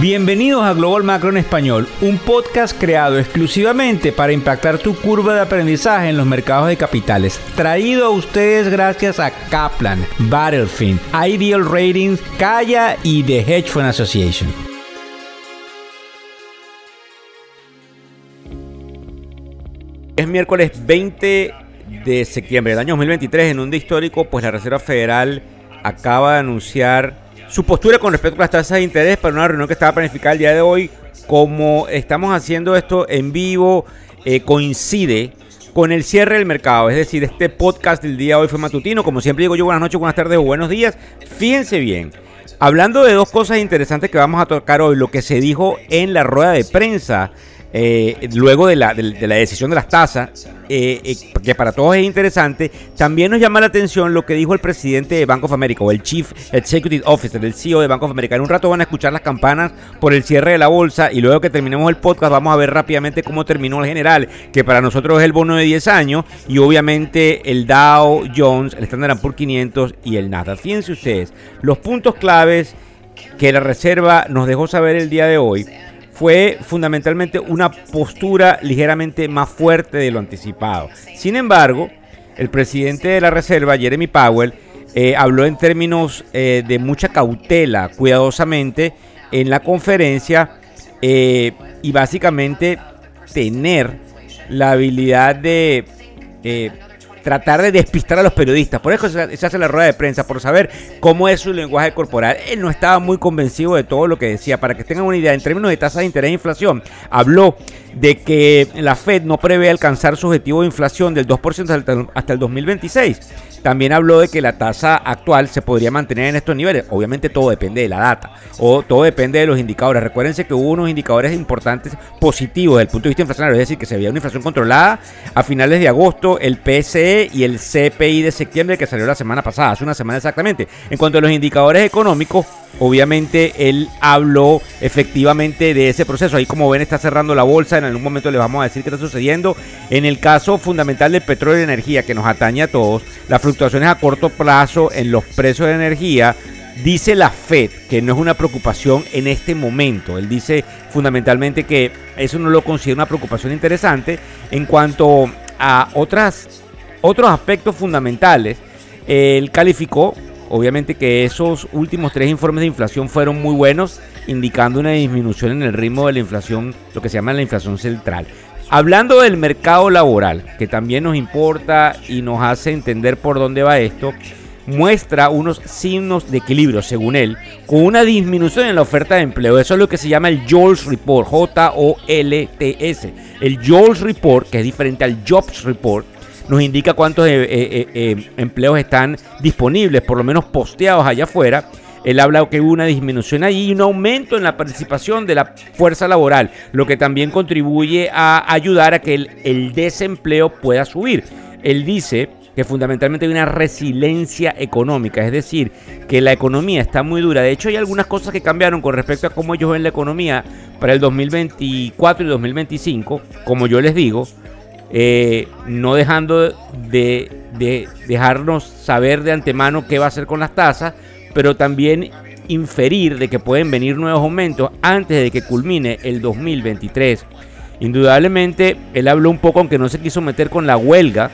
Bienvenidos a Global Macro en Español, un podcast creado exclusivamente para impactar tu curva de aprendizaje en los mercados de capitales. Traído a ustedes gracias a Kaplan, Battlefield, Ideal Ratings, Kaya y The Hedge Fund Association. Es miércoles 20 de septiembre del año 2023 en un día histórico, pues la Reserva Federal acaba de anunciar su postura con respecto a las tasas de interés para una reunión que estaba planificada el día de hoy. Como estamos haciendo esto en vivo, eh, coincide con el cierre del mercado. Es decir, este podcast del día de hoy fue matutino. Como siempre digo yo, buenas noches, buenas tardes o buenos días. Fíjense bien. Hablando de dos cosas interesantes que vamos a tocar hoy, lo que se dijo en la rueda de prensa eh, luego de la, decisión de las tasas, eh, eh, que para todos es interesante, también nos llama la atención lo que dijo el presidente de Bank of America o el Chief Executive Officer, el CEO de Bank of America. En un rato van a escuchar las campanas por el cierre de la bolsa y luego que terminemos el podcast vamos a ver rápidamente cómo terminó el general, que para nosotros es el bono de 10 años y obviamente el Dow Jones, el Standard Poor's 500 y el Nasdaq. Fíjense ustedes, los puntos claves que la Reserva nos dejó saber el día de hoy fue fundamentalmente una postura ligeramente más fuerte de lo anticipado. Sin embargo, el presidente de la Reserva, Jeremy Powell, eh, habló en términos eh, de mucha cautela, cuidadosamente, en la conferencia eh, y básicamente tener la habilidad de tratar de despistar a los periodistas. Por eso se, hace la rueda de prensa, por saber cómo es su lenguaje corporal. Él no estaba muy convencido de todo lo que decía. Para que tengan una idea, en términos de tasa de interés e inflación, habló de que la Fed no prevé alcanzar su objetivo de inflación del 2% hasta el 2026. También habló de que la tasa actual se podría mantener en estos niveles. Obviamente todo depende de la data o todo depende de los indicadores. Recuérdense que hubo unos indicadores importantes positivos desde el punto de vista inflacionario, es decir, que se veía una inflación controlada a finales de agosto, el PCE y el CPI de septiembre que salió la semana pasada, hace una semana exactamente. En cuanto a los indicadores económicos, obviamente él habló efectivamente de ese proceso. Ahí como ven está cerrando la bolsa, en algún momento les vamos a decir qué está sucediendo. En el caso fundamental del petróleo y energía que nos atañe a todos, las fluctuaciones a corto plazo en los precios de energía, dice la Fed que no es una preocupación en este momento. Él dice fundamentalmente que eso no lo considera una preocupación interesante en cuanto a otras, otros aspectos fundamentales. Él calificó Obviamente que esos últimos tres informes de inflación fueron muy buenos, indicando una disminución en el ritmo de la inflación, lo que se llama la inflación central. Hablando del mercado laboral, que también nos importa y nos hace entender por dónde va esto, muestra unos signos de equilibrio, según él, con una disminución en la oferta de empleo. Eso es lo que se llama el JOLTS Report, J-O-L-T-S. El JOLTS Report, que es diferente al Jobs Report, nos indica cuántos eh, eh, eh, empleos están disponibles, por lo menos posteados allá afuera. Él habla que hubo una disminución ahí y un aumento en la participación de la fuerza laboral, lo que también contribuye a ayudar a que el, desempleo pueda subir. Él dice que fundamentalmente hay una resiliencia económica, es decir, que la economía está muy dura. De hecho, hay algunas cosas que cambiaron con respecto a cómo ellos ven la economía para el 2024 y 2025, como yo les digo. Eh, no dejando de, dejarnos saber de antemano qué va a hacer con las tasas, pero también inferir de que pueden venir nuevos aumentos antes de que culmine el 2023. Indudablemente, él habló un poco, aunque no se quiso meter con la huelga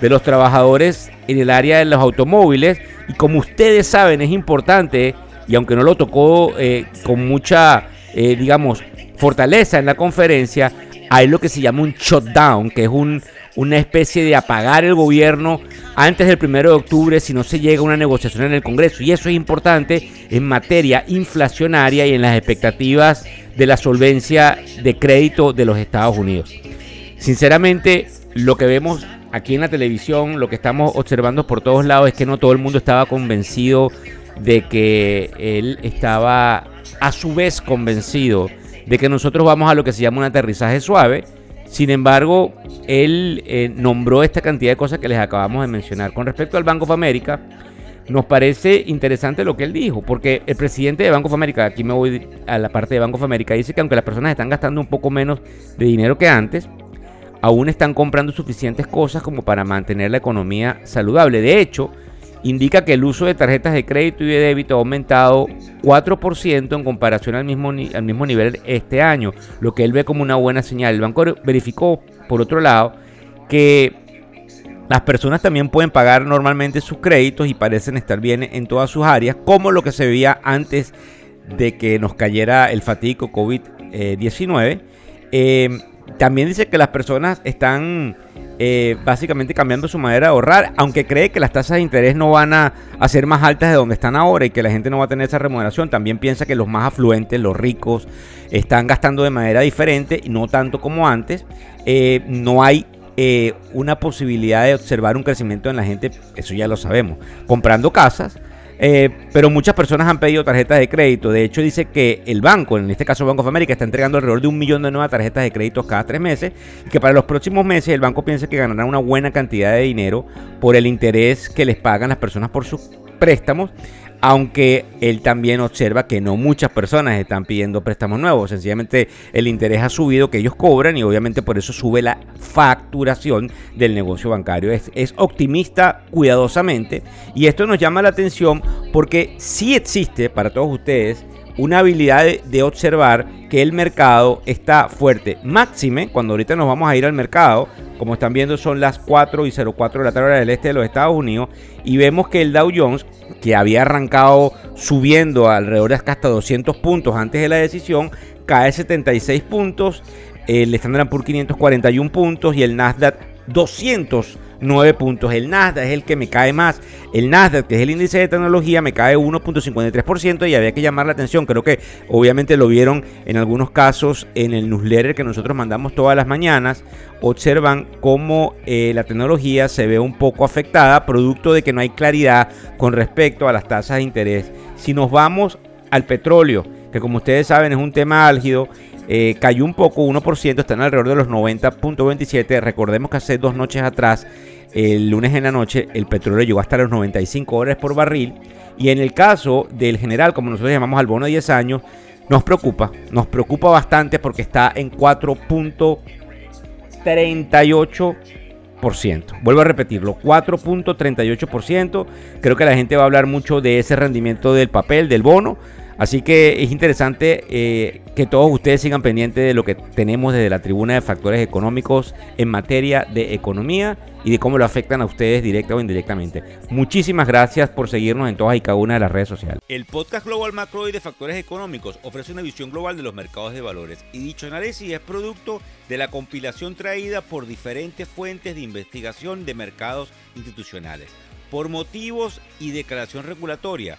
de los trabajadores en el área de los automóviles, y como ustedes saben, es importante, y aunque no lo tocó eh, con mucha, eh, digamos, fortaleza en la conferencia, hay lo que se llama un shutdown, que es un, una especie de apagar el gobierno antes del primero de octubre si no se llega a una negociación en el Congreso. Y eso es importante en materia inflacionaria y en las expectativas de la solvencia de crédito de los Estados Unidos. Sinceramente, lo que vemos aquí en la televisión, lo que estamos observando por todos lados es que no todo el mundo estaba convencido de que él estaba a su vez convencido de que nosotros vamos a lo que se llama un aterrizaje suave. Sin embargo, él eh, nombró esta cantidad de cosas que les acabamos de mencionar. Con respecto al Banco of America, nos parece interesante lo que él dijo, porque el presidente de Banco of America, aquí me voy a la parte de Banco of America, dice que aunque las personas están gastando un poco menos de dinero que antes, aún están comprando suficientes cosas como para mantener la economía saludable. De hecho, indica que el uso de tarjetas de crédito y de débito ha aumentado 4% en comparación al mismo, al mismo nivel este año, lo que él ve como una buena señal. El banco verificó, por otro lado, que las personas también pueden pagar normalmente sus créditos y parecen estar bien en todas sus áreas, como lo que se veía antes de que nos cayera el fatídico COVID-19. Eh, también dice que las personas están eh, básicamente cambiando su manera de ahorrar, aunque cree que las tasas de interés no van a, ser más altas de donde están ahora y que la gente no va a tener esa remuneración, también piensa que los más afluentes, los ricos, están gastando de manera diferente y no tanto como antes. Eh, no hay eh, una posibilidad de observar un crecimiento en la gente, eso ya lo sabemos, comprando casas eh, pero muchas personas han pedido tarjetas de crédito. De hecho, dice que el banco, en este caso Banco of America, está entregando alrededor de un millón de nuevas tarjetas de crédito cada tres meses. Y que para los próximos meses el banco piensa que ganará una buena cantidad de dinero por el interés que les pagan las personas por sus préstamos aunque él también observa que no muchas personas están pidiendo préstamos nuevos, sencillamente el interés ha subido que ellos cobran y obviamente por eso sube la facturación del negocio bancario. Es, optimista cuidadosamente y esto nos llama la atención porque sí existe para todos ustedes una habilidad de, observar que el mercado está fuerte. Máxime, cuando ahorita nos vamos a ir al mercado, como están viendo son las 4 y 04 de la tarde del este de los Estados Unidos, y vemos que el Dow Jones, que había arrancado subiendo alrededor de hasta 200 puntos antes de la decisión, cae 76 puntos, el Standard Poor's 541 puntos y el Nasdaq 200 9 puntos. El Nasdaq es el que me cae más. El Nasdaq, que es el índice de tecnología, me cae 1.53% y había que llamar la atención. Creo que obviamente lo vieron en algunos casos en el newsletter que nosotros mandamos todas las mañanas. Observan cómo eh, la tecnología se ve un poco afectada, producto de que no hay claridad con respecto a las tasas de interés. Si nos vamos al petróleo, que como ustedes saben es un tema álgido, eh, cayó un poco, 1%, están alrededor de los 90.27. Recordemos que hace dos noches atrás, el lunes en la noche, el petróleo llegó hasta los 95 dólares por barril. Y en el caso del general, como nosotros llamamos al bono de 10 años, nos preocupa, nos preocupa bastante porque está en 4.38%. Vuelvo a repetirlo, 4.38%. Creo que la gente va a hablar mucho de ese rendimiento del papel, del bono. Así que es interesante eh, que todos ustedes sigan pendientes de lo que tenemos desde la tribuna de factores económicos en materia de economía y de cómo lo afectan a ustedes directa o indirectamente. Muchísimas gracias por seguirnos en todas y cada una de las redes sociales. El podcast Global Macro de Factores Económicos ofrece una visión global de los mercados de valores y dicho análisis es producto de la compilación traída por diferentes fuentes de investigación de mercados institucionales. Por motivos y declaración regulatoria,